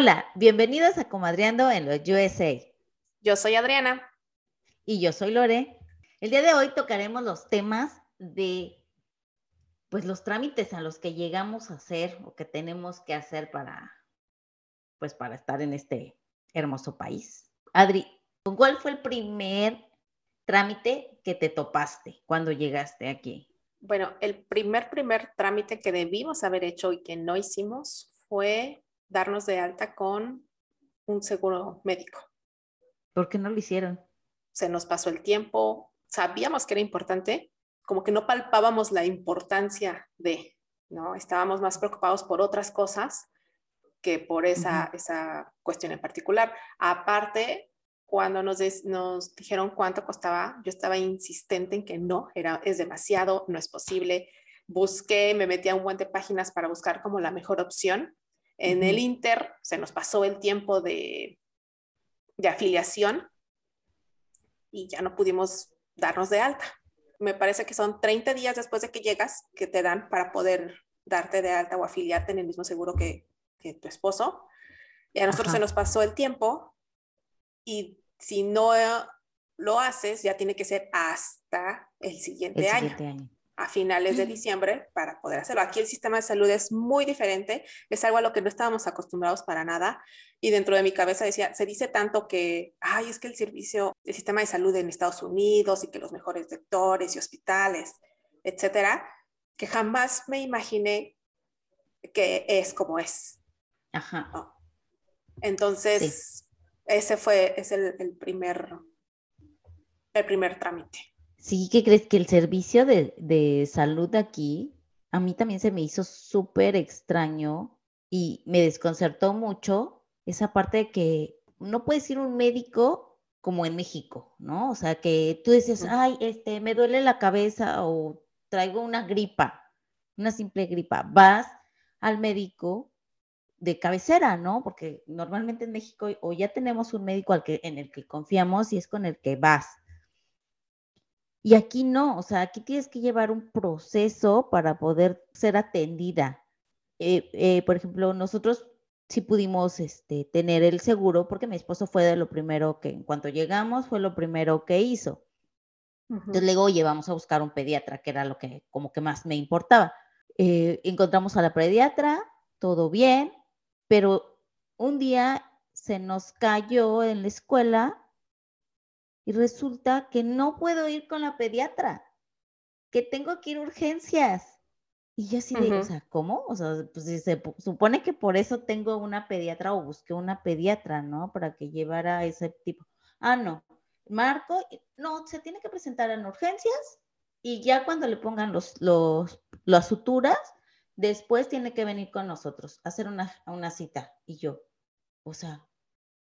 Hola, bienvenidos a Comadreando en los USA. Yo soy Adriana. Y yo soy Lore. El día de hoy tocaremos los temas de, pues, los trámites a los que llegamos a hacer o que tenemos que hacer para, pues, para estar en este hermoso país. Adri, ¿con cuál fue el primer trámite que te topaste cuando llegaste aquí? Bueno, el primer, primer trámite que debimos haber hecho y que no hicimos fue darnos de alta con un seguro médico. ¿Por qué no lo hicieron? Se nos pasó el tiempo, sabíamos que era importante, como que no palpábamos la importancia de, ¿no? Estábamos más preocupados por otras cosas que por esa, esa cuestión en particular. Aparte, cuando nos, nos dijeron cuánto costaba, yo estaba insistente en que no, era, es demasiado, no es posible. Busqué, me metí a un buen de páginas para buscar como la mejor opción en el Inter se nos pasó el tiempo de, de afiliación y ya no pudimos darnos de alta. Me parece que son 30 días después de que llegas que te dan para poder darte de alta o afiliarte en el mismo seguro que, tu esposo. Y a nosotros se nos pasó el tiempo y si no lo haces, ya tiene que ser hasta el siguiente, año a finales de diciembre para poder hacerlo. Aquí el sistema de salud es muy diferente, es algo a lo que no estábamos acostumbrados para nada y dentro de mi cabeza decía, se dice tanto que, ay, es que el servicio, el sistema de salud en Estados Unidos y que los mejores doctores y hospitales, etcétera, que jamás me imaginé que es como es. Ajá. Entonces, ese fue, es el, el primer, el primer trámite. Sí, ¿qué crees? Que el servicio de, de salud aquí, a mí también se me hizo súper extraño y me desconcertó mucho esa parte de que no puedes ir a un médico como en México, ¿no? O sea, que tú dices, ay, este, me duele la cabeza o traigo una gripa, una simple gripa. Vas al médico de cabecera, ¿no? Porque normalmente en México o ya tenemos un médico al que, en el que confiamos y es con el que vas. Y aquí no, o sea, aquí tienes que llevar un proceso para poder ser atendida. Eh, eh, por ejemplo, nosotros sí pudimos este, tener el seguro porque mi esposo fue de lo primero que, en cuanto llegamos, fue lo primero que hizo. Entonces le digo, oye, vamos a buscar un pediatra, que era lo que como que más me importaba. Eh, encontramos a la pediatra, todo bien, pero un día se nos cayó en la escuela y resulta que no puedo ir con la pediatra, que tengo que ir a urgencias. Y yo así digo, o sea, ¿cómo? O sea, pues se supone que por eso tengo una pediatra o busqué una pediatra, ¿no? Para que llevara ese tipo. Ah, no. Marco, no, se tiene que presentar en urgencias y ya cuando le pongan los, los, las suturas, después tiene que venir con nosotros a hacer una, una cita. Y yo, o sea,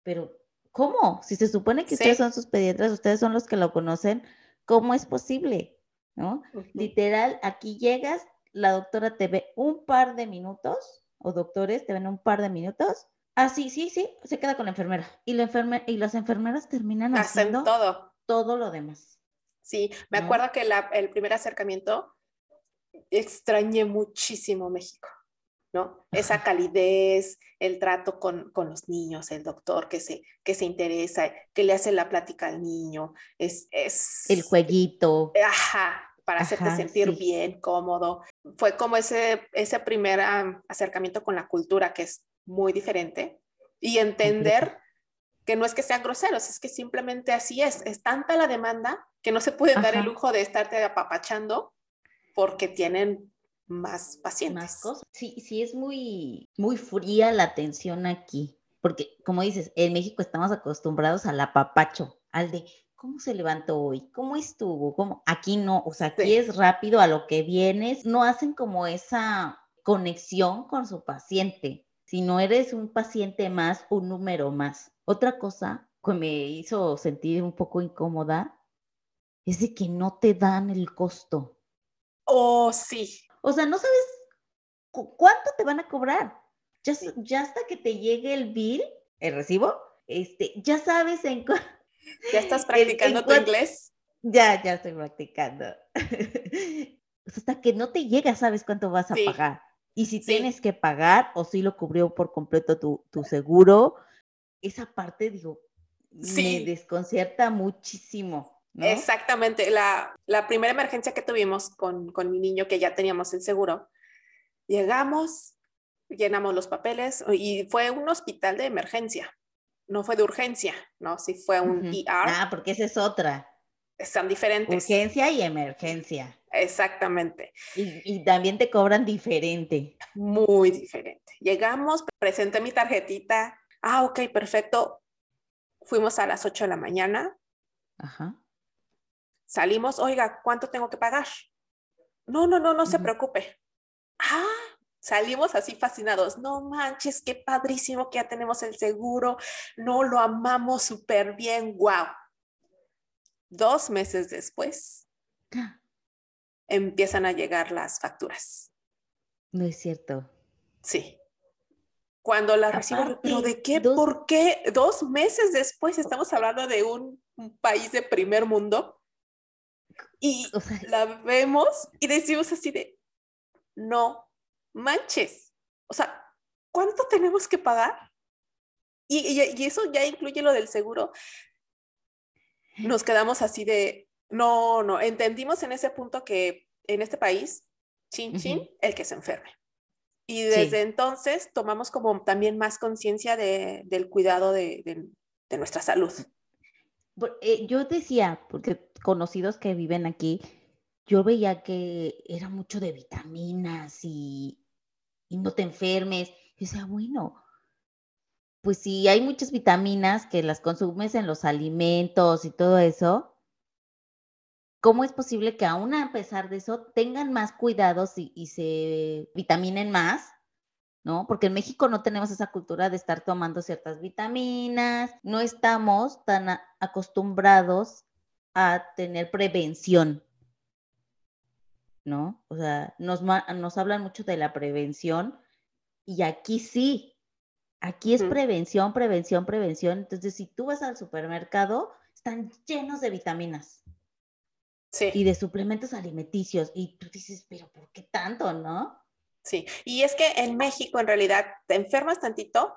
pero ¿cómo? Si se supone que ustedes son sus pediatras, ustedes son los que lo conocen, ¿cómo es posible? ¿No? Literal, aquí llegas, la doctora te ve un par de minutos, o doctores te ven un par de minutos. Ah, sí, sí, sí, se queda con la enfermera. Y, la enferme y las enfermeras terminan Hacen haciendo todo. todo lo demás. Sí, me acuerdo que el primer acercamiento extrañé muchísimo México. ¿No? Esa calidez, el trato con, los niños, el doctor que se, que se interesa, que le hace la plática al niño, es... es el jueguito. Ajá, para hacerte sentir bien, cómodo. Fue como ese, ese primer acercamiento con la cultura que es muy diferente y entender que no es que sean groseros, es que simplemente así es. Es tanta la demanda que no se puede dar el lujo de estarte apapachando porque tienen más pacientes. Sí, sí, es muy, muy fría la atención aquí, porque como dices, en México estamos acostumbrados al apapacho, al de cómo se levantó hoy, cómo estuvo, cómo aquí no, o sea, aquí es rápido a lo que vienes, no hacen como esa conexión con su paciente, si no eres un paciente más, un número más. Otra cosa que me hizo sentir un poco incómoda es de que no te dan el costo. Oh, sí. O sea, no sabes cuánto te van a cobrar. Ya, ya hasta que te llegue el bill, el recibo, este, ya sabes en ¿Ya estás practicando tu inglés? Ya, ya estoy practicando. hasta que no te llega, sabes cuánto vas a pagar. Y si tienes que pagar o si lo cubrió por completo tu, seguro, esa parte, digo, me desconcierta muchísimo. Exactamente. La, primera emergencia que tuvimos con, con mi niño, que ya teníamos el seguro, llegamos, llenamos los papeles y fue un hospital de emergencia, no fue de urgencia, ¿no? Sí fue un ER. Ah, porque esa es otra. Están diferentes. Urgencia y emergencia. Exactamente. Y, también te cobran diferente. Muy diferente. Llegamos, presenté mi tarjetita. Ah, ok, perfecto. Fuimos a las 8 de la mañana. Ajá. Salimos, oiga, ¿cuánto tengo que pagar? No, no, no, no se preocupe. Ah, salimos así fascinados. No manches, qué padrísimo que ya tenemos el seguro. No lo amamos súper bien. Wow. Dos meses después, empiezan a llegar las facturas. No es cierto. Sí. Cuando la recibo, ¿pero de qué? ¿Por qué? Dos meses después, estamos hablando de un, país de primer mundo. Y la vemos y decimos así de, no manches. O sea, ¿cuánto tenemos que pagar? Y, y, eso ya incluye lo del seguro nos quedamos así de, no, no, entendimos en ese punto que en este país, chin, chin, el que se enferme. Y desde entonces tomamos como también más conciencia de, del cuidado de, de, nuestra salud. Eh, yo decía, porque conocidos que viven aquí, yo veía que era mucho de vitaminas y, y no te enfermes. Y decía, bueno, pues si hay muchas vitaminas que las consumes en los alimentos y todo eso, ¿cómo es posible que aún a pesar de eso tengan más cuidados y, se vitaminen más? ¿No? Porque en México no tenemos esa cultura de estar tomando ciertas vitaminas, no estamos tan acostumbrados a tener prevención, ¿no? O sea, nos, nos hablan mucho de la prevención y aquí sí, Aquí es prevención, prevención, prevención. Entonces, si tú vas al supermercado, están llenos de vitaminas. Sí. Y de suplementos alimenticios. Y tú dices, pero ¿por qué tanto, no? Sí. Y es que en México, en realidad, te enfermas tantito,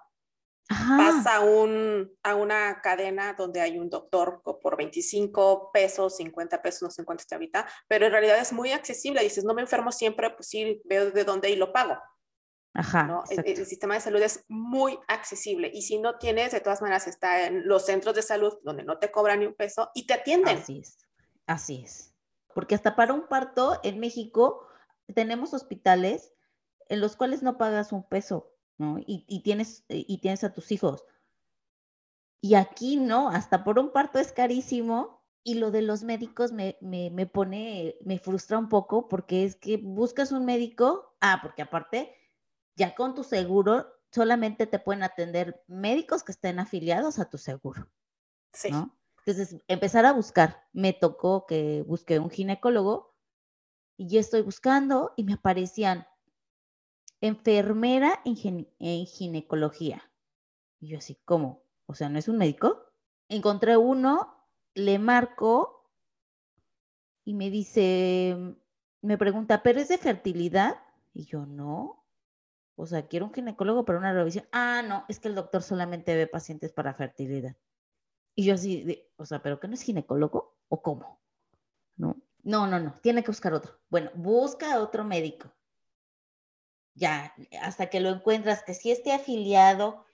vas a, un, a una cadena donde hay un doctor por 25 pesos, 50 pesos, no sé cuánto está ahorita, pero en realidad es muy accesible. Dices, no me enfermo siempre, pues sí, veo de dónde y lo pago. Ajá, el, sistema de salud es muy accesible y si no tienes, de todas maneras está en los centros de salud donde no te cobran ni un peso y te atienden. Así es, así es. Porque hasta para un parto en México tenemos hospitales en los cuales no pagas un peso, ¿no? Y, tienes, y tienes a tus hijos. Y aquí no, hasta por un parto es carísimo y lo de los médicos me, me, me, pone, me frustra un poco porque es que buscas un médico, ah, porque aparte ya con tu seguro solamente te pueden atender médicos que estén afiliados a tu seguro. Sí. Entonces, empezar a buscar. Me tocó que busqué un ginecólogo y yo estoy buscando y me aparecían enfermera en, ginecología. Y yo así, ¿cómo? O sea, ¿no es un médico? Encontré uno, le marco y me dice, me pregunta, ¿pero es de fertilidad? Y yo, no. O sea, quiero un ginecólogo para una revisión. Ah, no, es que el doctor solamente ve pacientes para fertilidad. Y yo así, o sea, ¿pero qué no es ginecólogo? ¿O cómo? No, no, no, no, tiene que buscar otro. Bueno, busca otro médico. Ya, hasta que lo encuentras, que sí esté afiliado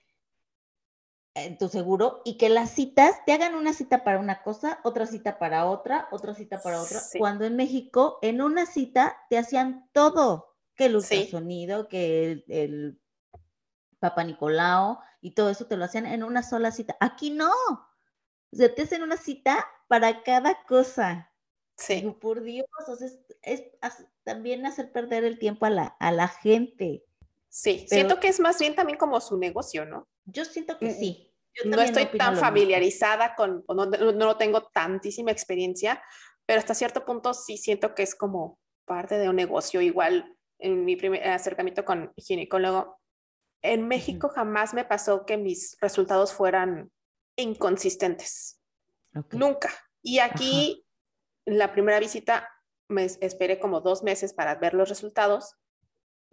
en tu seguro y que las citas te hagan una cita para una cosa, otra cita para otra, otra cita para otra. Cuando en México, en una cita te hacían todo que el ultrasonido, que el, el Papa Nicolau y todo eso te lo hacían en una sola cita. Aquí no. O sea, te hacen una cita para cada cosa. Sí. por Dios, es, también hacer perder el tiempo a la, a la gente. Sí, siento que es más bien también como su negocio, ¿no? Yo siento que sí. no estoy tan familiarizada con, no, no tengo tantísima experiencia, pero hasta cierto punto sí siento que es como parte de un negocio. Igual en mi primer acercamiento con ginecólogo, en México jamás me pasó que mis resultados fueran inconsistentes. Nunca. Y aquí, la primera visita, me esperé como dos meses para ver los resultados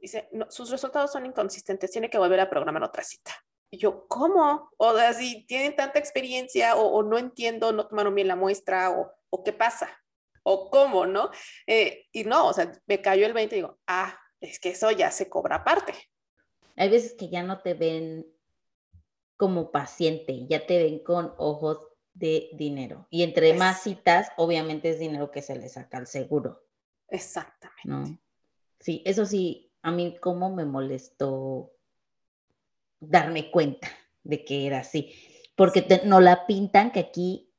Dice, sus resultados son inconsistentes, tiene que volver a programar otra cita. Y yo, ¿cómo? O sea, si tienen tanta experiencia o, no entiendo, no tomaron bien la muestra o, o qué pasa o cómo, ¿no? Eh, y no, o sea, me cayó el 20 y digo, ah, es que eso ya se cobra aparte. Hay veces que ya no te ven como paciente, ya te ven con ojos de dinero. Y entre más citas, obviamente es dinero que se le saca al seguro. Exactamente. Sí, eso sí, a mí como me molestó darme cuenta de que era así, porque no la pintan que aquí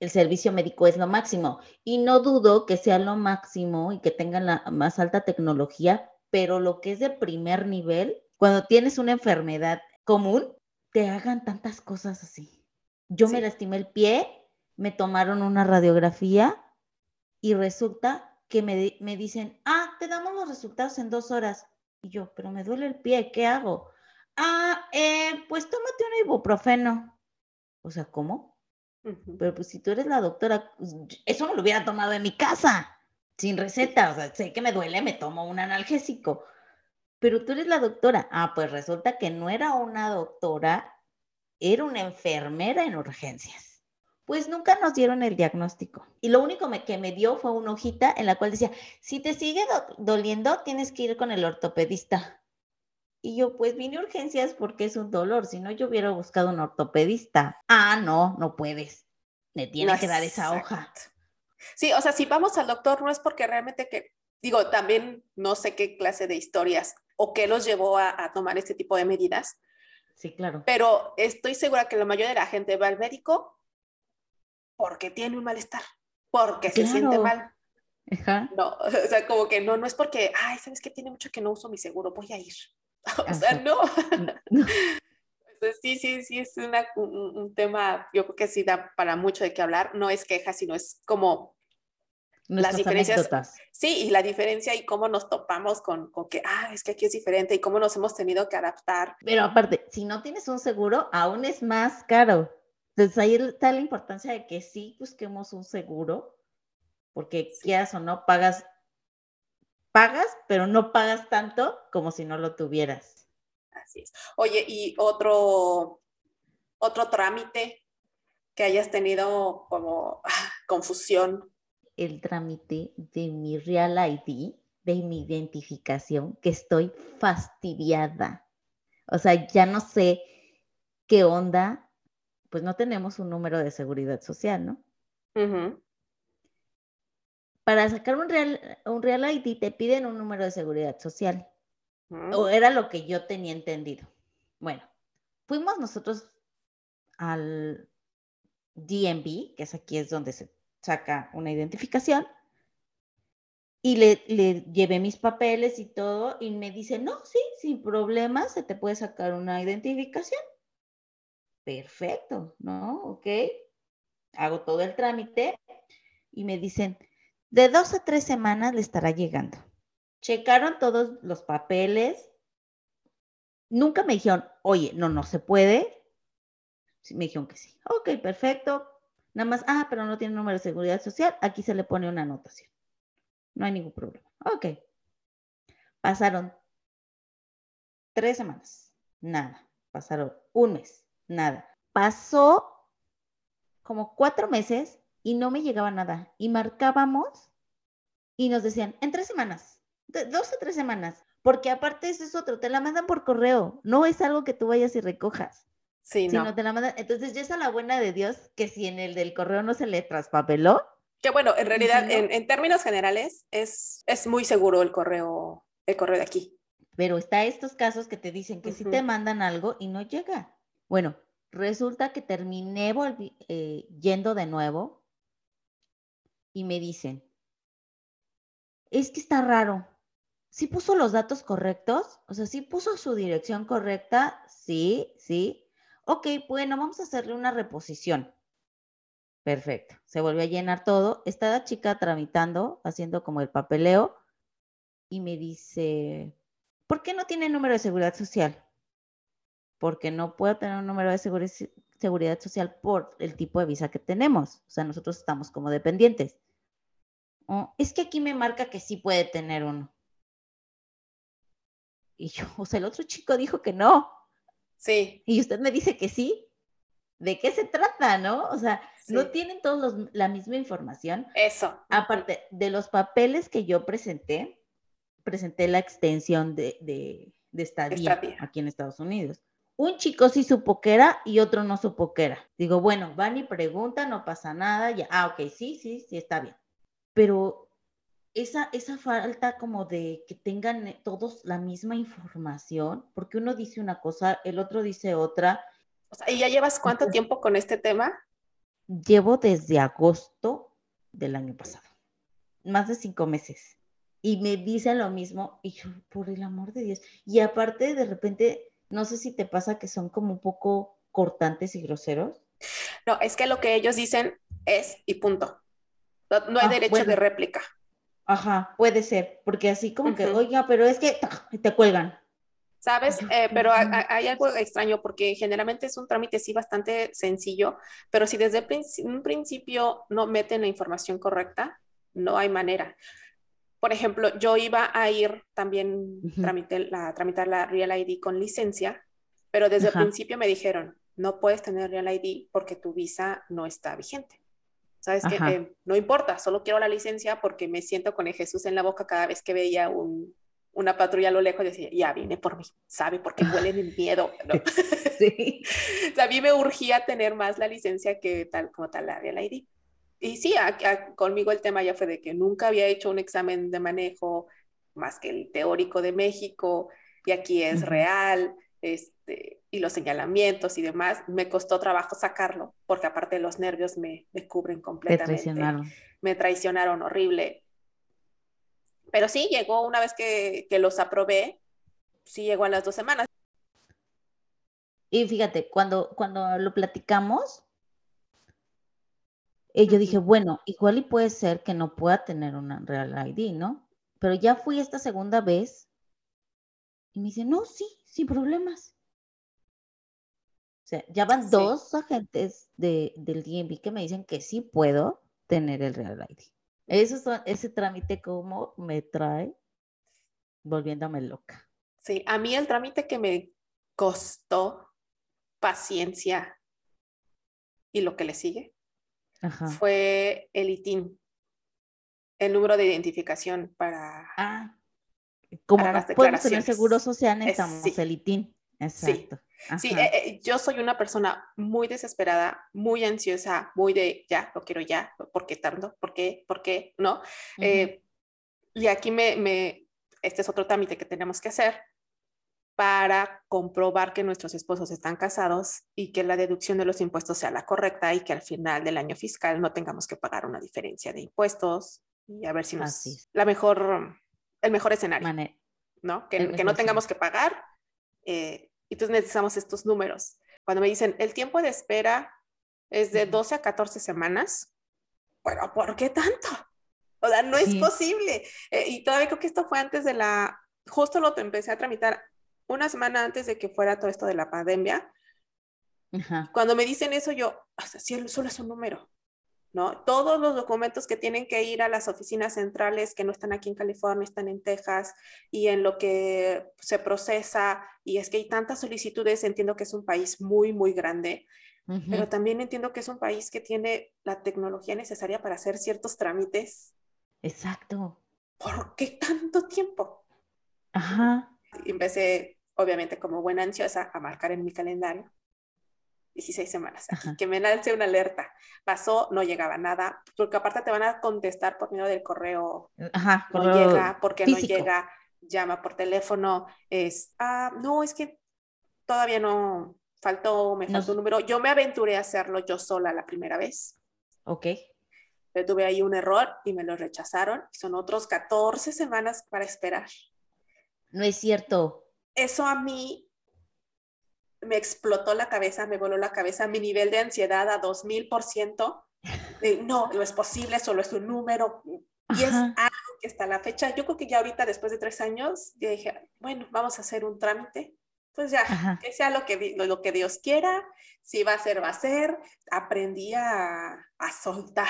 el servicio médico es lo máximo. Y no dudo que sea lo máximo y que tengan la más alta tecnología, pero lo que es de primer nivel, cuando tienes una enfermedad común, te hagan tantas cosas así. Yo me lastimé el pie, me tomaron una radiografía y resulta que me, me, dicen, ah, te damos los resultados en dos horas. Y yo, pero me duele el pie, ¿qué hago? Ah, eh, pues tómate un ibuprofeno. O sea, ¿cómo? Pero pues si tú eres la doctora, pues, eso me lo hubiera tomado en mi casa, sin receta. O sea, sé que me duele, me tomo un analgésico. Pero tú eres la doctora. Ah, pues resulta que no era una doctora, era una enfermera en urgencias. Pues nunca nos dieron el diagnóstico. Y lo único que me dio fue una hojita en la cual decía, si te sigue doliendo, tienes que ir con el ortopedista. Y yo, pues vine a urgencias porque es un dolor, si no yo hubiera buscado un ortopedista. Ah, no, no puedes. Me tiene que dar esa hoja. Sí, o sea, si vamos al doctor no es porque realmente que, digo, también no sé qué clase de historias o qué los llevó a, tomar este tipo de medidas. Sí, claro. Pero estoy segura que la mayoría de la gente va al médico porque tiene un malestar, porque se siente mal. Ajá. No, o sea, como que no, no es porque, ay, ¿sabes qué? Tiene mucho que no uso mi seguro, voy a ir. o sea, no. sí, sí, sí, es un, tema, yo creo que sí da para mucho de qué hablar. No es queja, sino es como las diferencias. Sí, y la diferencia y cómo nos topamos con, con, que, ah, es que aquí es diferente y cómo nos hemos tenido que adaptar. Pero aparte, si no tienes un seguro, aún es más caro. Entonces ahí está la importancia de que sí busquemos un seguro, porque quieras o no, pagas pagas, pero no pagas tanto como si no lo tuvieras. Así es. Oye, y otro, otro trámite que hayas tenido como ah, confusión. El trámite de mi Real ID, de mi identificación, que estoy fastidiada. O sea, ya no sé qué onda, pues no tenemos un número de seguridad social, ¿no? para sacar un real, un real ID te piden un número de seguridad social. O era lo que yo tenía entendido. Bueno, fuimos nosotros al DMV, que es aquí es donde se saca una identificación, y le, le, llevé mis papeles y todo, y me dice, no, sí, sin problema, se te puede sacar una identificación. Perfecto, ¿no? Ok. Hago todo el trámite y me dicen, de dos a tres semanas le estará llegando. Checaron todos los papeles. Nunca me dijeron, oye, no, no se puede. Sí, me dijeron que sí. Ok, perfecto. Nada más, ah, pero no tiene número de seguridad social. Aquí se le pone una anotación. No hay ningún problema. Ok. Pasaron tres semanas. Nada. Pasaron un mes. Nada. Pasó como cuatro meses y no me llegaba nada. Y marcábamos y nos decían, en tres semanas, dos o tres semanas, porque aparte eso es otro, te la mandan por correo, no es algo que tú vayas y recojas. Sí, no. te la mandan. Entonces, ya es a la buena de Dios que si en el del correo no se le traspapeló. Que bueno, en realidad, en, términos generales, es, es muy seguro el correo, el correo de aquí. Pero está estos casos que te dicen que si te mandan algo y no llega. Bueno, resulta que terminé eh, yendo de nuevo y me dicen, es que está raro. ¿Sí puso los datos correctos? O sea, ¿sí puso su dirección correcta? Sí, sí. Ok, bueno, vamos a hacerle una reposición. Perfecto. Se volvió a llenar todo. Está la chica tramitando, haciendo como el papeleo y me dice, ¿por qué no tiene número de seguridad social? Porque no puedo tener un número de seguridad social por el tipo de visa que tenemos. O sea, nosotros estamos como dependientes. Oh, es que aquí me marca que sí puede tener uno. Y yo, o sea, el otro chico dijo que no. Sí. Y usted me dice que sí. ¿De qué se trata, no? O sea, no tienen todos la misma información. Eso. Aparte de los papeles que yo presenté, presenté la extensión de, de, de estadía, aquí en Estados Unidos. Un chico sí supo que era y otro no supo que era. Digo, bueno, van y preguntan, no pasa nada, ya, ah, ok, sí, sí, sí, está bien. Pero esa, esa falta como de que tengan todos la misma información, porque uno dice una cosa, el otro dice otra. ¿Y ya llevas cuánto tiempo con este tema? Llevo desde agosto del año pasado, más de cinco meses. Y me dicen lo mismo, y yo, por el amor de Dios. Y aparte, de repente, no sé si te pasa que son como un poco cortantes y groseros. No, es que lo que ellos dicen es y punto. No, hay ah, derecho de réplica. Ajá, puede ser, porque así como que, oiga, pero es que te cuelgan. ¿Sabes? Eh, pero hay algo extraño porque generalmente es un trámite sí bastante sencillo, pero si desde un principio no meten la información correcta, no hay manera. Por ejemplo, yo iba a ir también a tramitar la Real ID con licencia, pero desde el principio me dijeron, no puedes tener Real ID porque tu visa no está vigente. ¿Sabes qué? Eh, no importa, solo quiero la licencia porque me siento con el Jesús en la boca cada vez que veía un, una patrulla a lo lejos decía, ya viene por mí, sabe, porque huele el miedo. Sí. a mí me urgía tener más la licencia que tal como tal la Real ID. Y sí, conmigo el tema ya fue de que nunca había hecho un examen de manejo más que el teórico de México, y aquí es real, este, y los señalamientos y demás, me costó trabajo sacarlo, porque aparte los nervios me, me cubren completamente. Me traicionaron. Me traicionaron horrible. Pero sí, llegó una vez que, los aprobé, sí llegó a las dos semanas. Y fíjate, cuando, cuando lo platicamos, eh, yo dije, bueno, igual y puede ser que no pueda tener una Real ID, ¿no? Pero ya fui esta segunda vez y me dice, no, sí, sin problemas. O sea, ya van dos agentes de, del DMV que me dicen que sí puedo tener el Real ID. Eso, ese trámite como me trae volviéndome loca. Sí, a mí el trámite que me costó paciencia y lo que le sigue fue el ITIN, el número de identificación para, ah, como para las podemos tener seguro social necesitamos el ITIN. Exacto. Sí, eh, eh, yo soy una persona muy desesperada, muy ansiosa, muy de ya, lo quiero ya, ¿por qué tanto? ¿Por qué? ¿Por qué? ¿No? Eh, y aquí me, me, este es otro trámite que tenemos que hacer para comprobar que nuestros esposos están casados y que la deducción de los impuestos sea la correcta y que al final del año fiscal no tengamos que pagar una diferencia de impuestos y a ver si nos la mejor el mejor escenario, ¿no? Que, que no tengamos que pagar eh, entonces necesitamos estos números. Cuando me dicen, el tiempo de espera es de 12 a 14 semanas, bueno, ¿por qué tanto? O sea, no es posible. Eh, y todavía creo que esto fue antes de la, justo lo empecé a tramitar una semana antes de que fuera todo esto de la pandemia. Cuando me dicen eso, yo, hasta si solo es un número. ¿No? Todos los documentos que tienen que ir a las oficinas centrales que no están aquí en California, están en Texas y en lo que se procesa, y es que hay tantas solicitudes, entiendo que es un país muy, muy grande, pero también entiendo que es un país que tiene la tecnología necesaria para hacer ciertos trámites. Exacto. ¿Por qué tanto tiempo? Ajá. Y empecé, obviamente, como buena ansiosa, a marcar en mi calendario 16 semanas, que me lance una alerta. Pasó, no llegaba nada, porque aparte te van a contestar por medio del correo. Ajá, no llega, porque no llega, llama por teléfono. Es, ah, no, es que todavía no, faltó, me faltó un número. Yo me aventuré a hacerlo yo sola la primera vez. Ok. Pero tuve ahí un error y me lo rechazaron. Son otros 14 semanas para esperar. No es cierto. Eso a mí me explotó la cabeza, me voló la cabeza, mi nivel de ansiedad a 2000%. Eh, no, no es posible, solo es un número. Y es algo que está la fecha. Yo creo que ya ahorita, después de tres años, ya dije, bueno, vamos a hacer un trámite. Pues ya, que sea lo que, lo que Dios quiera, si va a ser, va a ser. Aprendí a, a soltar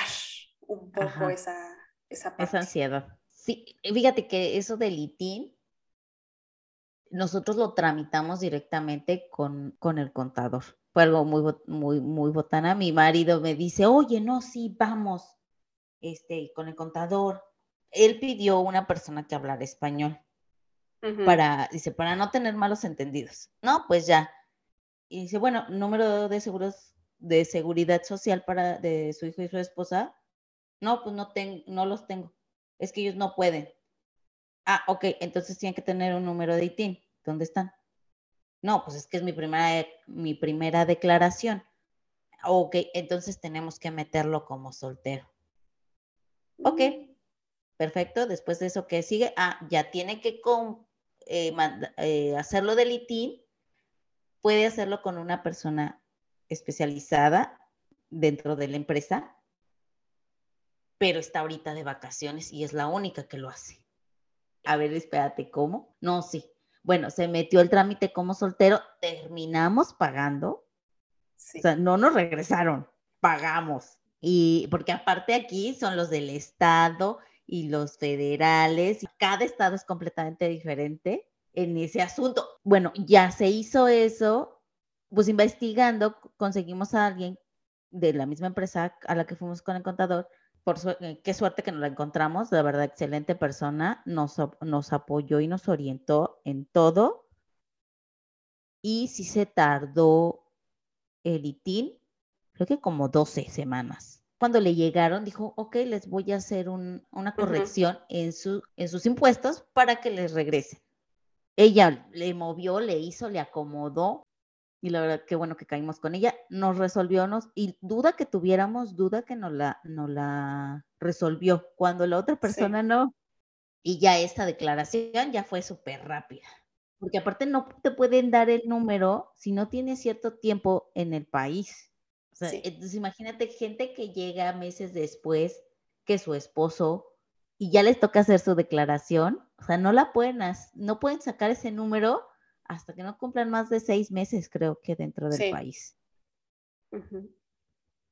un poco esa, esa, esa ansiedad. Sí, fíjate que eso del ITIN nosotros lo tramitamos directamente con, con el contador. Fue algo muy, muy, muy botana. Mi marido me dice, oye, no, sí, vamos, este, con el contador. Él pidió una persona que hablara español para, dice, para no tener malos entendidos. No, pues ya. Y dice, bueno, número de seguros de seguridad social para de su hijo y su esposa. No, pues no, tengo no los tengo. Es que ellos no pueden. Ah, ok, entonces tienen que tener un número de ITIN. ¿Dónde están? No, pues es que es mi primera, mi primera declaración. Ok, entonces tenemos que meterlo como soltero. Ok, mm. perfecto. Después de eso, ¿qué sigue? Ah, ya tiene que eh, eh, hacerlo del ITIN. Puede hacerlo con una persona especializada dentro de la empresa, pero está ahorita de vacaciones y es la única que lo hace. A ver, espérate, ¿cómo? No, sí. Bueno, se metió el trámite como soltero, terminamos pagando. O sea, no nos regresaron, pagamos. Y porque aparte aquí son los del estado y los federales, y cada estado es completamente diferente en ese asunto. Bueno, ya se hizo eso, pues investigando conseguimos a alguien de la misma empresa a la que fuimos con el contador por eh, qué suerte que nos la encontramos, de verdad, excelente persona, nos, nos apoyó y nos orientó en todo. Y sí se tardó el ITIN, creo que como 12 semanas. Cuando le llegaron, dijo, ok, les voy a hacer una corrección en, su, en sus impuestos para que les regresen. Ella le movió, le hizo, le acomodó y la verdad que bueno que caímos con ella, nos resolvió, nos, y duda que tuviéramos, duda que nos la, nos la resolvió, cuando la otra persona no. Y ya esta declaración ya fue súper rápida, porque aparte no te pueden dar el número si no tienes cierto tiempo en el país. O sea, entonces imagínate gente que llega meses después que su esposo y ya les toca hacer su declaración, o sea, no la pueden, no pueden sacar ese número hasta que no cumplan más de seis meses, creo que dentro del país.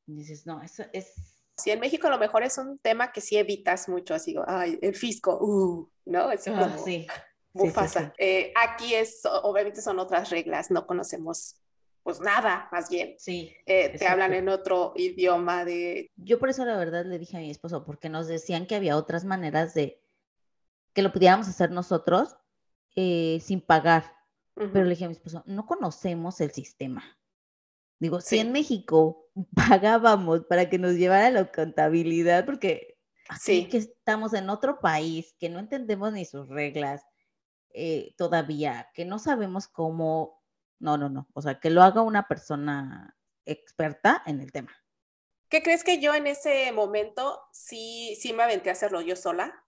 Dices, no, eso es... Sí, en México a lo mejor es un tema que sí evitas mucho, así, ay, el fisco, uh, ¿no? Eso ah, como sí. Mufasa. Eh, aquí es, obviamente son otras reglas, no conocemos pues nada, más bien. Sí. Eh, te hablan en otro idioma de... Yo por eso la verdad le dije a mi esposo, porque nos decían que había otras maneras de que lo pudiéramos hacer nosotros eh, sin pagar. Pero le dije a mi esposo, no conocemos el sistema. Digo, si en México pagábamos para que nos llevara la contabilidad, porque así que estamos en otro país, que no entendemos ni sus reglas eh, todavía, que no sabemos cómo, no, no, no, o sea, que lo haga una persona experta en el tema. ¿Qué crees que yo en ese momento sí, sí me aventé a hacerlo yo sola?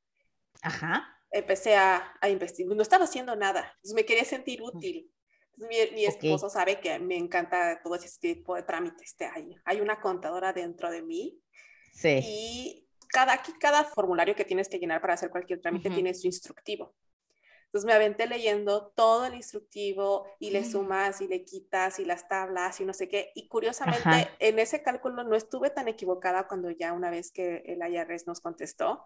Ajá empecé a, investigar, no estaba haciendo nada, me quería sentir útil. mi, esposo sabe que me encanta todo ese tipo de trámites. Hay, hay una contadora dentro de mí sí. y cada, aquí cada formulario que tienes que llenar para hacer cualquier trámite tiene su instructivo. Entonces me aventé leyendo todo el instructivo y le mm. sumas y le quitas y las tablas y no sé qué. Y curiosamente en ese cálculo no estuve tan equivocada cuando ya una vez que el IRS nos contestó,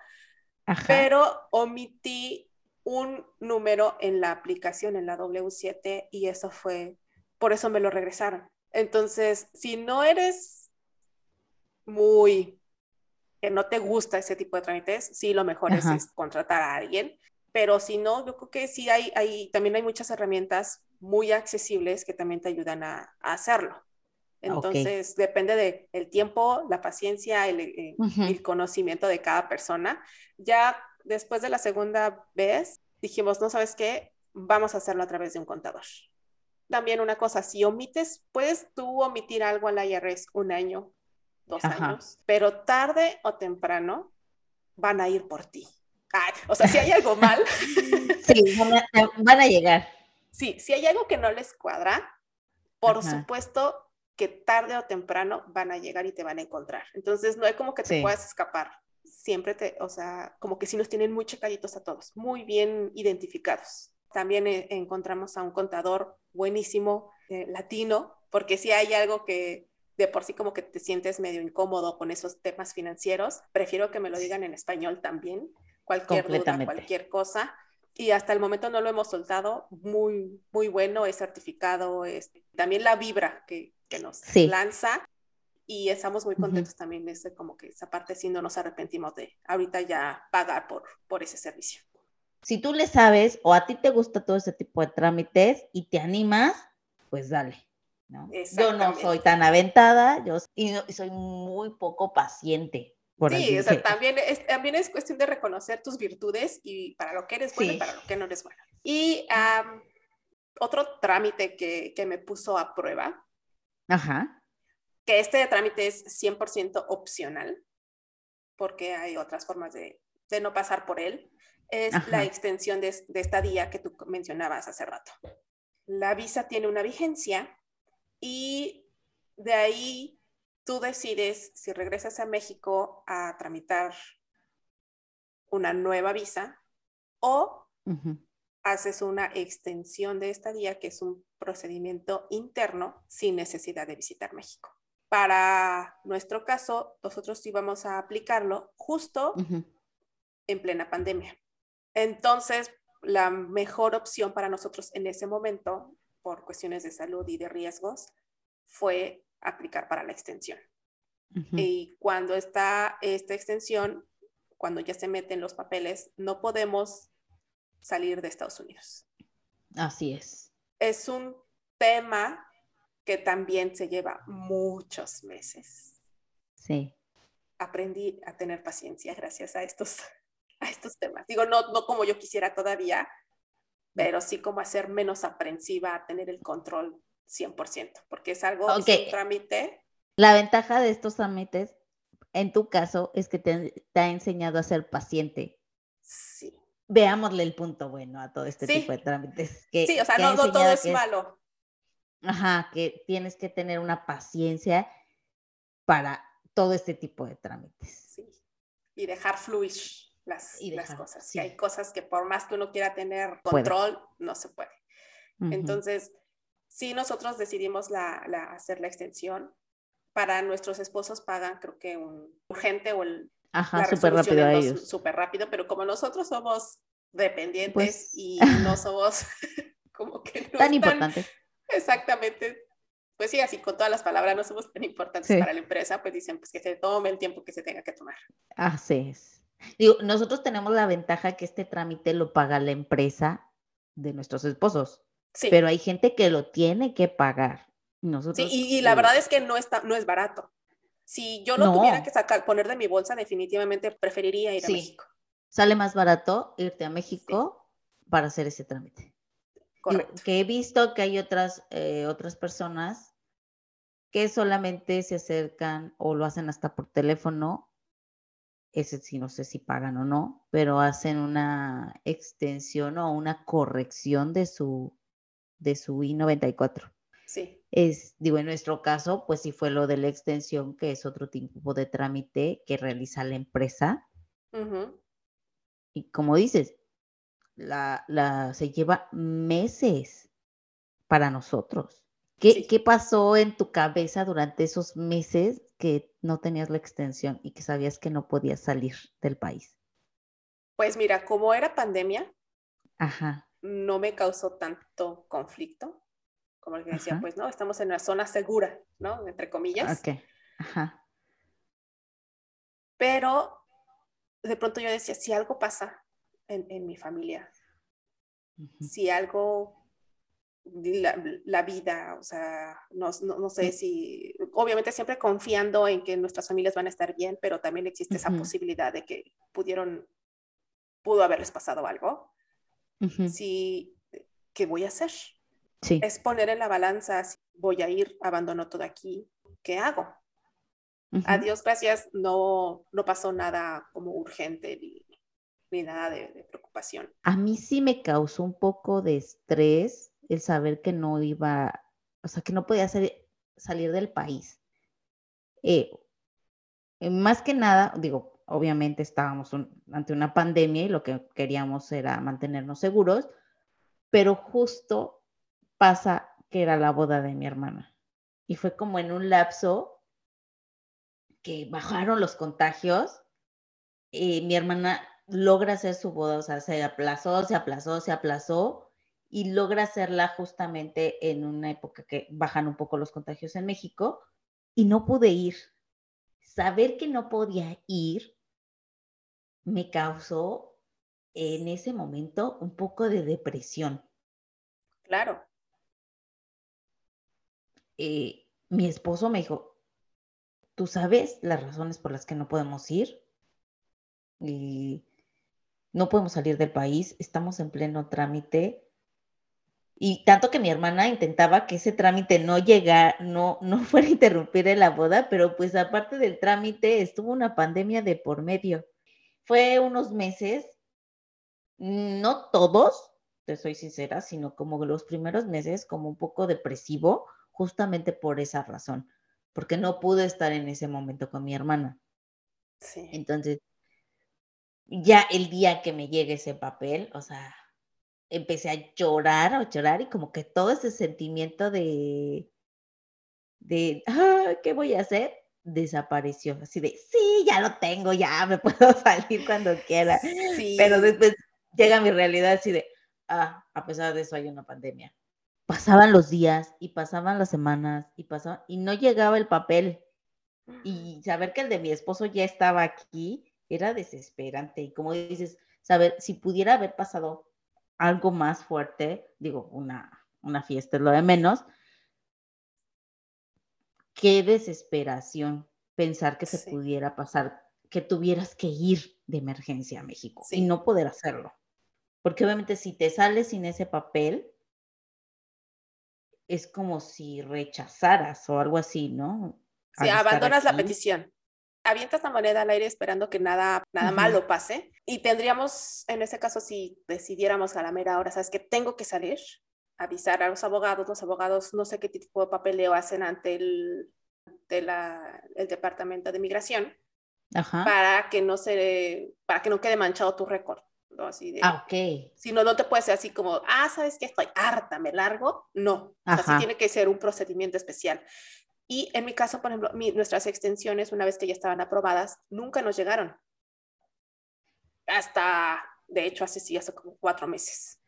pero omití un número en la aplicación, en la W7, y eso fue, por eso me lo regresaron. Entonces, si no eres muy, que no te gusta ese tipo de trámites, sí, lo mejor es, contratar a alguien, pero si no, yo creo que sí hay, hay, también hay muchas herramientas muy accesibles que también te ayudan a hacerlo. Entonces, depende del el tiempo, la paciencia, el, el, conocimiento de cada persona. Ya después de la segunda vez, dijimos, no sabes qué, vamos a hacerlo a través de un contador. También una cosa, si omites, puedes tú omitir algo al IRS un año, dos años, pero tarde o temprano van a ir por ti. o sea, si hay algo mal. sí, van a, llegar. Sí, si hay algo que no les cuadra, por supuesto, que tarde o temprano van a llegar y te van a encontrar. Entonces, no hay como que te puedas escapar. Siempre te, o sea, como que sí nos tienen muy checaditos a todos, muy bien identificados. También eh, encontramos a un contador buenísimo, eh, latino, porque si hay algo que de por sí como que te sientes medio incómodo con esos temas financieros, prefiero que me lo digan en español también, cualquier duda, cualquier cosa. Y hasta el momento no lo hemos soltado. Muy, muy bueno, es certificado, es también la vibra que, que nos lanza y estamos muy contentos también de ese, como que esa parte sí no nos arrepentimos de ahorita ya pagar por, por ese servicio. Si tú le sabes o a ti te gusta todo ese tipo de trámites y te animas, pues dale. ¿no? Yo no soy tan aventada, yo y, soy muy poco paciente. Sí, o sea, también es, también es cuestión de reconocer tus virtudes y para lo que eres bueno y para lo que no eres bueno. Y otro trámite que, que me puso a prueba Ajá que este trámite es 100% opcional, porque hay otras formas de, no pasar por él, es la extensión de, de estadía que tú mencionabas hace rato. La visa tiene una vigencia y de ahí tú decides si regresas a México a tramitar una nueva visa o haces una extensión de estadía, que es un procedimiento interno sin necesidad de visitar México. Para nuestro caso, nosotros íbamos a aplicarlo justo en plena pandemia. Entonces, la mejor opción para nosotros en ese momento, por cuestiones de salud y de riesgos, fue aplicar para la extensión. Y cuando está esta extensión, cuando ya se meten los papeles, no podemos salir de Estados Unidos. Así es. Es un tema que también se lleva muchos meses. Sí. Aprendí a tener paciencia gracias a estos, a estos temas. Digo, no, no como yo quisiera todavía, pero sí como a ser menos aprensiva, a tener el control 100%, porque es algo, que trámite. La ventaja de estos trámites, en tu caso, es que te, ha enseñado a ser paciente. Sí. Veámosle el punto bueno a todo este tipo de trámites. sí, o sea, no, no todo es malo. Ajá, que tienes que tener una paciencia para todo este tipo de trámites. Sí, y dejar fluir las, las cosas. Sí. hay cosas que por más que uno quiera tener control, no se puede. Entonces, si nosotros decidimos la, hacer la extensión. Para nuestros esposos pagan, creo que un urgente o el... Ajá, súper rápido a ellos. Súper rápido, pero como nosotros somos dependientes pues y no somos como que no tan importantes Exactamente. Pues sí, así con todas las palabras no somos tan importantes para la empresa, pues dicen pues que se tome el tiempo que se tenga que tomar. Así es. Digo, nosotros tenemos la ventaja que este trámite lo paga la empresa de nuestros esposos. Sí. Pero hay gente que lo tiene que pagar. Nosotros, sí, y, la verdad es que no, está, no es barato. Si yo lo tuviera que sacar, poner de mi bolsa, definitivamente preferiría ir a México. Sale más barato irte a México para hacer ese trámite que he visto que hay otras, eh, otras personas que solamente se acercan o lo hacen hasta por teléfono. Ese sí, no sé si pagan o no, pero hacen una extensión o una corrección de su, de su I-94. Sí. Es, digo, en nuestro caso, pues sí fue lo de la extensión, que es otro tipo de trámite que realiza la empresa. Y como dices, la, la, se lleva meses para nosotros. ¿Qué, ¿Qué pasó en tu cabeza durante esos meses que no tenías la extensión y que sabías que no podías salir del país? Pues mira, como era pandemia, Ajá. No me causó tanto conflicto. Como el que decía, pues no, estamos en una zona segura, ¿no? Entre comillas. Ok. Ajá. Pero de pronto yo decía, si algo pasa, en, mi familia. Si algo, la, vida, o sea, no, no, sé si, obviamente siempre confiando en que nuestras familias van a estar bien, pero también existe esa posibilidad de que pudieron, pudo haberles pasado algo. Si, ¿qué voy a hacer? Sí. Es poner en la balanza, si voy a ir, abandono todo aquí, ¿qué hago? Adiós, gracias, no, no pasó nada como urgente ni, ni nada de, preocupación. A mí sí me causó un poco de estrés el saber que no iba, o sea, que no podía salir del país. Eh, eh, más que nada, digo, obviamente estábamos ante una pandemia y lo que queríamos era mantenernos seguros, pero justo pasa que era la boda de mi hermana. Y fue como en un lapso que bajaron los contagios. y mi hermana logra hacer su boda, o sea, se aplazó, se aplazó, se aplazó y logra hacerla justamente en una época que bajan un poco los contagios en México y no pude ir. Saber que no podía ir me causó en ese momento un poco de depresión. Claro. Eh, mi esposo me dijo, ¿tú sabes las razones por las que no podemos ir? Y no podemos salir del país, estamos en pleno trámite. Y tanto que mi hermana intentaba que ese trámite no llegara, no, no fuera a interrumpir la boda, pero pues aparte del trámite estuvo una pandemia de por medio. Fue unos meses, no todos, te soy sincera, sino como los primeros meses, como un poco depresivo, justamente por esa razón, porque no pude estar en ese momento con mi hermana. Sí. Entonces, ya el día que me llegue ese papel, o sea, empecé a llorar, a llorar y como que todo ese sentimiento de, de, ah, ¿qué voy a hacer? Desapareció, así de, sí, ya lo tengo, ya me puedo salir cuando quiera. Pero después llega mi realidad así de, ah, a pesar de eso hay una pandemia. Pasaban los días y pasaban las semanas y pasaban, y no llegaba el papel. Y saber que el de mi esposo ya estaba aquí, era desesperante. Y como dices, saber si pudiera haber pasado algo más fuerte, digo, una, una fiesta es lo de menos, qué desesperación pensar que se pudiera pasar, que tuvieras que ir de emergencia a México y no poder hacerlo. Porque obviamente si te sales sin ese papel, es como si rechazaras o algo así, ¿no? Si abandonas la petición avientas la moneda al aire esperando que nada, nada malo pase. Y tendríamos, en ese caso, si decidiéramos a la mera hora, sabes que tengo que salir, avisar a los abogados, los abogados no sé qué tipo de papeleo hacen ante el, el departamento de migración para que no se, para que no quede manchado tu récord. ¿no? Así de, ah, ok. Si no, no te puede ser así como, ah, ¿sabes que Estoy harta, me largo. No, así tiene que ser un procedimiento especial. Y en mi caso, por ejemplo, nuestras extensiones, una vez que ya estaban aprobadas, nunca nos llegaron. Hasta, de hecho, hace sí, hace como cuatro meses.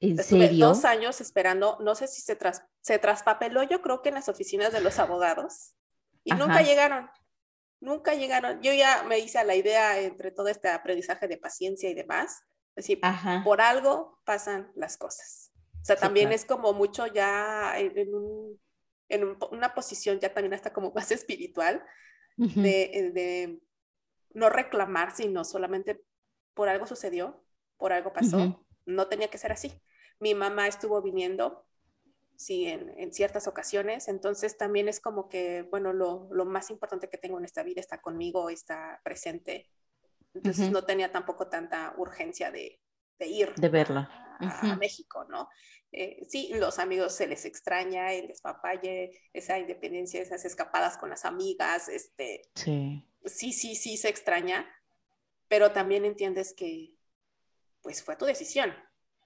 ¿En serio? dos años esperando, no sé si se, se traspapeló, yo creo que en las oficinas de los abogados, y nunca llegaron. Nunca llegaron. Yo ya me hice a la idea entre todo este aprendizaje de paciencia y demás. Es decir, por algo pasan las cosas. O sea, también es como mucho ya en un en una posición ya también hasta como más espiritual, eh, de, no reclamar, sino solamente por algo sucedió, por algo pasó, no tenía que ser así. Mi mamá estuvo viniendo, sí, en, ciertas ocasiones, entonces también es como que, bueno, lo, más importante que tengo en esta vida está conmigo, está presente, entonces no tenía tampoco tanta urgencia de, ir. De verla. a México, ¿no? Eh, sí, los amigos se les extraña, el despapalle, esa independencia, esas escapadas con las amigas, este, sí. sí, sí, sí se extraña, pero también entiendes que, pues fue tu decisión,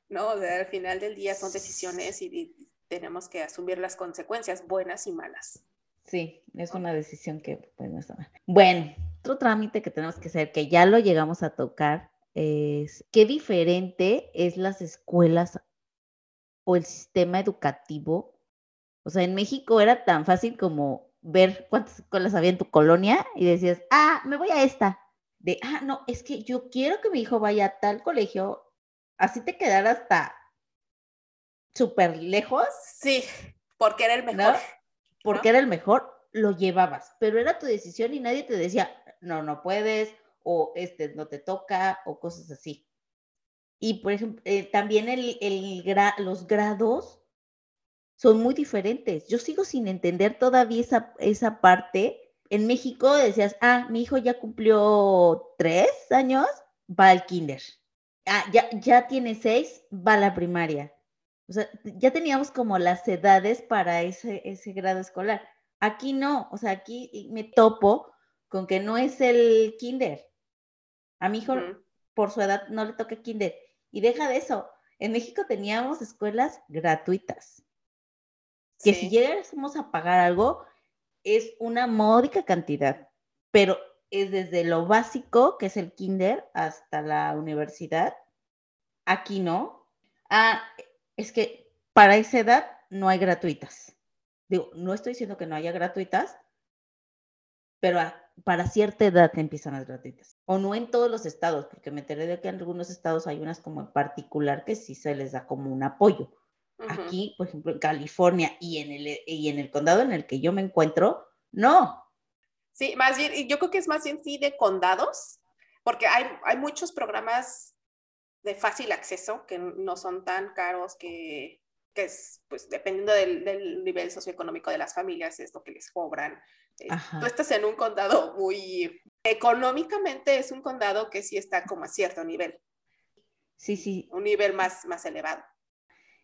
¿no? al final del día son decisiones y, tenemos que asumir las consecuencias buenas y malas. Sí, es una decisión que pues no está mal. Bueno, otro trámite que tenemos que hacer, que ya lo llegamos a tocar, es qué diferente es las escuelas o el sistema educativo. O sea, en México era tan fácil como ver cuántas escuelas había en tu colonia y decías, ah, me voy a esta. De, ah, no, es que yo quiero que mi hijo vaya a tal colegio, así te quedara hasta súper lejos. Sí, porque era el mejor. Porque era el mejor, lo llevabas, pero era tu decisión y nadie te decía, no, no puedes, o este no te toca, o cosas así. Y, por ejemplo, eh, también el, el los grados son muy diferentes. Yo sigo sin entender todavía esa, esa parte. En México decías, ah, mi hijo ya cumplió tres años, va al kinder. Ah, ya, ya tiene seis, va a la primaria. O sea, ya teníamos como las edades para ese, ese grado escolar. Aquí no, o sea, aquí me topo con que no es el kinder. A mi hijo, por su edad, no le toca kinder. Y deja de eso, en México teníamos escuelas gratuitas, que si si llegásemos a pagar algo, es una módica cantidad, pero es desde lo básico, que es el kinder, hasta la universidad. Aquí no. Ah, es que para esa edad no hay gratuitas. Digo, no estoy diciendo que no haya gratuitas, pero para cierta edad empiezan las gratuitas. O no en todos los estados, porque me enteré de que en algunos estados hay unas como en particular que sí se les da como un apoyo. Aquí, por ejemplo, en California y en, el, y en el condado en el que yo me encuentro, no. Sí, más bien, yo creo que es más bien sí de condados, porque hay, hay muchos programas de fácil acceso que no son tan caros que, que es, pues, dependiendo del, del, nivel socioeconómico de las familias, es lo que les cobran. Tú estás en un condado muy, económicamente es un condado que sí está como a cierto nivel. Sí, sí. Un nivel más, más elevado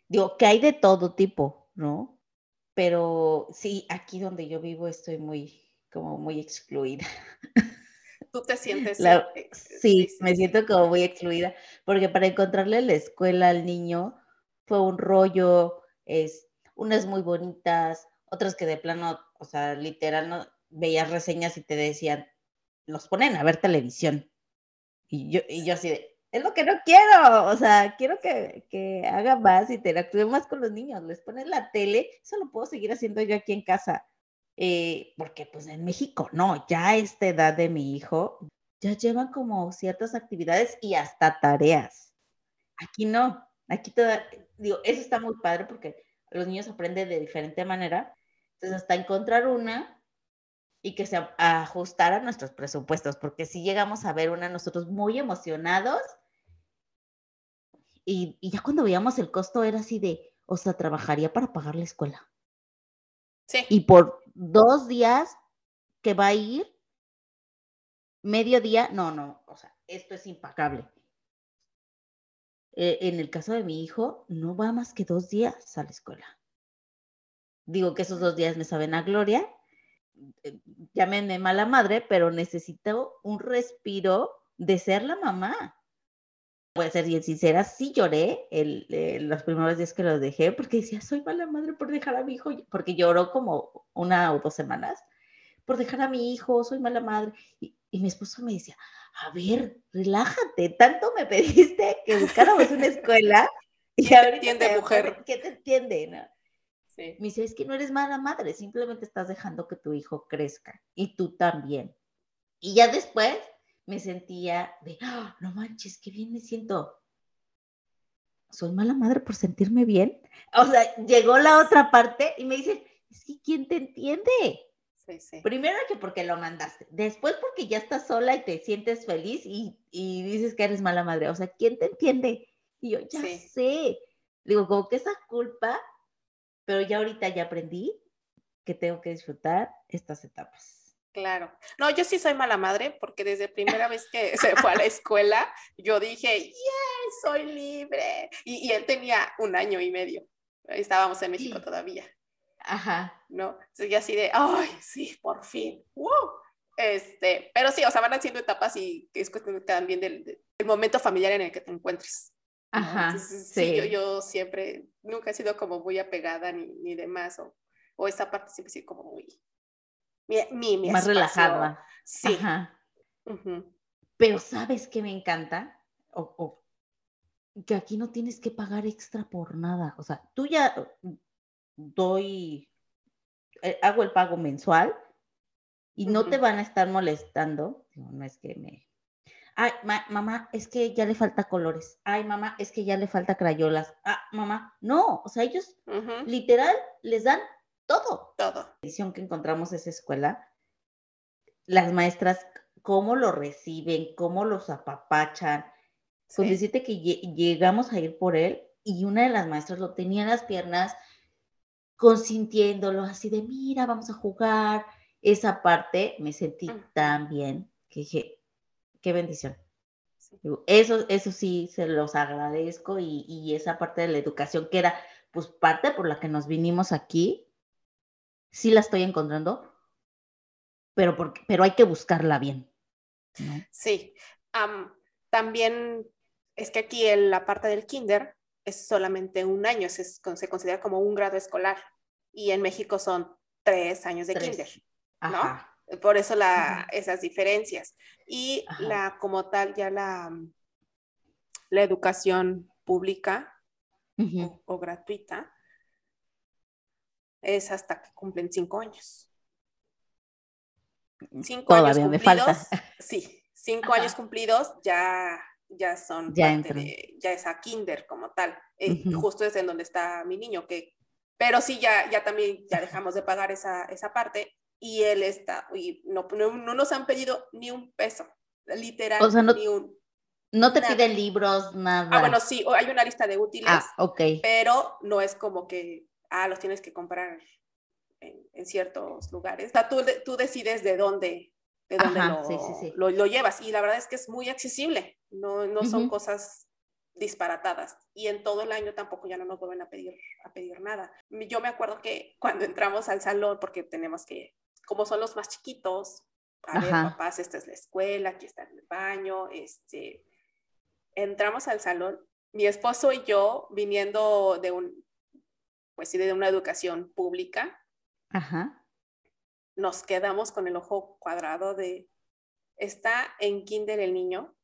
digo, que hay de todo tipo, ¿no? Pero sí, aquí donde yo vivo estoy muy, como muy excluida. ¿Tú te sientes? Eh, sí, me siento como muy excluida, porque para encontrarle la escuela al niño fue un rollo, es, unas muy bonitas, otras que de plano, o sea, literal, no, veías reseñas y te decían, los ponen a ver televisión. Y yo, y yo así de, es lo que no quiero, o sea, quiero que, que haga más, interactúe más con los niños, les pones la tele, eso lo puedo seguir haciendo yo aquí en casa, eh, porque pues en México no, ya esta edad de mi hijo, ya llevan como ciertas actividades y hasta tareas. Aquí no, aquí todo, digo, eso está muy padre porque los niños aprenden de diferente manera, entonces hasta encontrar una y que se ajustara a nuestros presupuestos, porque si llegamos a ver una nosotros muy emocionados y, ya cuando veíamos el costo era así de, o sea, trabajaría para pagar la escuela. Sí. Y por dos días que va a ir, medio día, no, no, o sea, esto es impagable. Eh, en el caso de mi hijo, no va más que dos días a la escuela. Digo que esos dos días me saben a gloria eh, llámenme mala madre, pero necesito un respiro de ser la mamá. Voy a ser bien sincera, sí lloré el, eh, los primeros días que lo dejé porque decía, soy mala madre por dejar a mi hijo, porque lloró como una o dos semanas, por dejar a mi hijo, soy mala madre. Y, mi esposo me decía, a ver, relájate, tanto me pediste que buscáramos una escuela. Y ahorita entiende, mujer? ¿Qué te entiende? No? Me dice, es que no eres mala madre, simplemente estás dejando que tu hijo crezca y tú también. Y ya después me sentía de, ¡Ah, no manches, qué bien me siento. ¿Soy mala madre por sentirme bien? O sea, llegó la otra parte y me dice, es que ¿quién te entiende? Sí, sí. Primero que porque lo mandaste, después porque ya estás sola y te sientes feliz y, y dices que eres mala madre. O sea, ¿quién te entiende? Y yo, ya sé. Digo, como que esa culpa pero ya ahorita ya aprendí que tengo que disfrutar estas etapas. Claro. No, yo sí soy mala madre porque desde primera vez que se fue a la escuela, yo dije, ¡yes! Soy libre. Y, él tenía un año y medio. Estábamos en México todavía. Ajá. ¿No? Entonces ya así de, ¡ay, sí, por fin! ¡Wow! Este, pero sí, o sea, van haciendo etapas y es cuestión también del, del momento familiar en el que te encuentres. Ajá. sí, Yo, yo, siempre, nunca he sido como muy apegada ni, ni demás, o, o esa parte siempre he sido como muy, mi, mi, más relajada. Sí. Ajá. Pero ¿sabes qué me encanta? O, que aquí no tienes que pagar extra por nada. O sea, tú ya doy, eh, hago el pago mensual y no te van a estar molestando. No es que me Ay, mamá, es que ya le falta colores. Ay, mamá, es que ya le falta crayolas. Ah, mamá, no, o sea, ellos literal les dan todo. Todo. La edición que encontramos esa escuela, las maestras, cómo lo reciben, cómo los apapachan. Pues decirte que llegamos a ir por él y una de las maestras lo tenía en las piernas consintiéndolo así de, mira, vamos a jugar. Esa parte me sentí tan bien que dije, qué bendición. Eso, eso sí, se los agradezco y, esa parte de la educación que era, pues, parte por la que nos vinimos aquí, sí la estoy encontrando, pero, porque, pero hay que buscarla bien. Sí, también es que aquí en la parte del kinder es solamente un año, se, se considera como un grado escolar y en México son tres años de kinder, ¿no? Por eso la, esas diferencias. Y la, como tal, ya la, la educación pública o, gratuita es hasta que cumplen cinco años. Cinco años cumplidos, me falta. Sí, cinco años cumplidos ya, ya son ya, ya es a kinder como tal. Eh, justo es en donde está mi niño, que, pero sí, ya, ya también ya dejamos de pagar esa, esa parte y él está, y no, no, nos han pedido ni un peso, literal, ni un. No te piden libros, nada. Ah, bueno, sí, hay una lista de útiles. Ah, ok. Pero no es como que, ah, los tienes que comprar en, ciertos lugares. O sea, tú, tú decides de dónde, de dónde lo, Lo, llevas. Y la verdad es que es muy accesible. No, no son cosas disparatadas. Y en todo el año tampoco ya no nos vuelven a pedir, a pedir nada. Yo me acuerdo que cuando entramos al salón, porque tenemos que como son los más chiquitos, a ver, papás, esta es la escuela, aquí está el baño, este, entramos al salón, mi esposo y yo, viniendo de un, pues sí, de una educación pública, nos quedamos con el ojo cuadrado de, está en kinder el niño,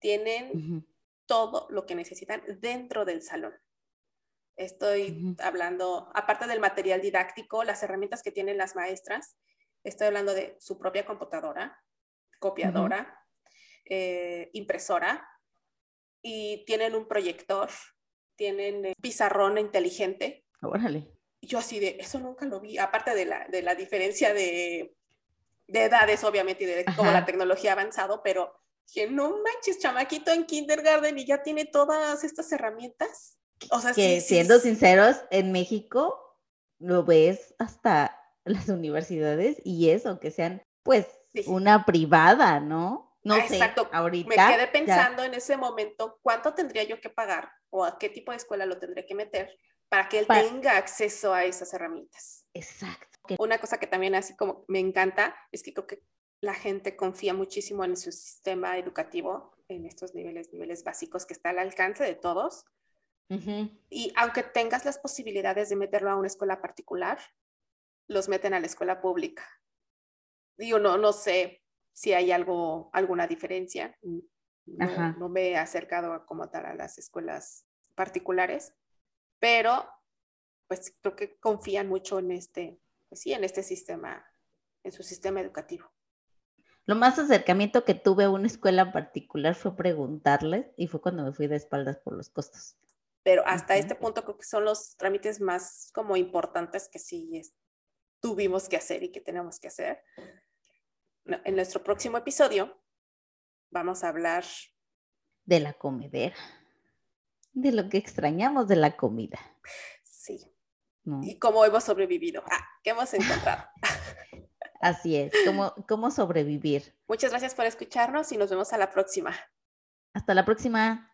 tienen todo lo que necesitan dentro del salón. Estoy hablando, aparte del material didáctico, las herramientas que tienen las maestras, estoy hablando de su propia computadora, copiadora, eh, impresora, y tienen un proyector, tienen eh, pizarrón inteligente. Órale. Yo así de, eso nunca lo vi, aparte de la, de la diferencia de, de edades, obviamente, y de toda la tecnología avanzado, pero que no manches, chamaquito en kindergarten y ya tiene todas estas herramientas. O sea, que siendo sinceros, en México lo ves hasta las universidades y eso, que sean pues una privada, ¿no? No sé, Exacto. ahorita. Me quedé pensando en ese momento cuánto tendría yo que pagar o a qué tipo de escuela lo tendré que meter para que él tenga acceso a esas herramientas. Exacto. Una cosa que también así como me encanta es que creo que la gente confía muchísimo en su sistema educativo, en estos niveles, niveles básicos que está al alcance de todos. Y aunque tengas las posibilidades de meterlo a una escuela particular, los meten a la escuela pública. Digo, no, no sé si hay algo, alguna diferencia. No, me he acercado como tal a las escuelas particulares, pero pues creo que confían mucho en este, pues sí, en este sistema, en su sistema educativo. Lo más acercamiento que tuve a una escuela particular fue preguntarles y fue cuando me fui de espaldas por los costos. Pero hasta este punto creo que son los trámites más como importantes que sí tuvimos que hacer y que tenemos que hacer. En nuestro próximo episodio vamos a hablar de la comedera, de lo que extrañamos de la comida. Sí. Y cómo hemos sobrevivido. Ah, ¿qué hemos encontrado? Así es, cómo, cómo sobrevivir. Muchas gracias por escucharnos y nos vemos a la próxima. Hasta la próxima.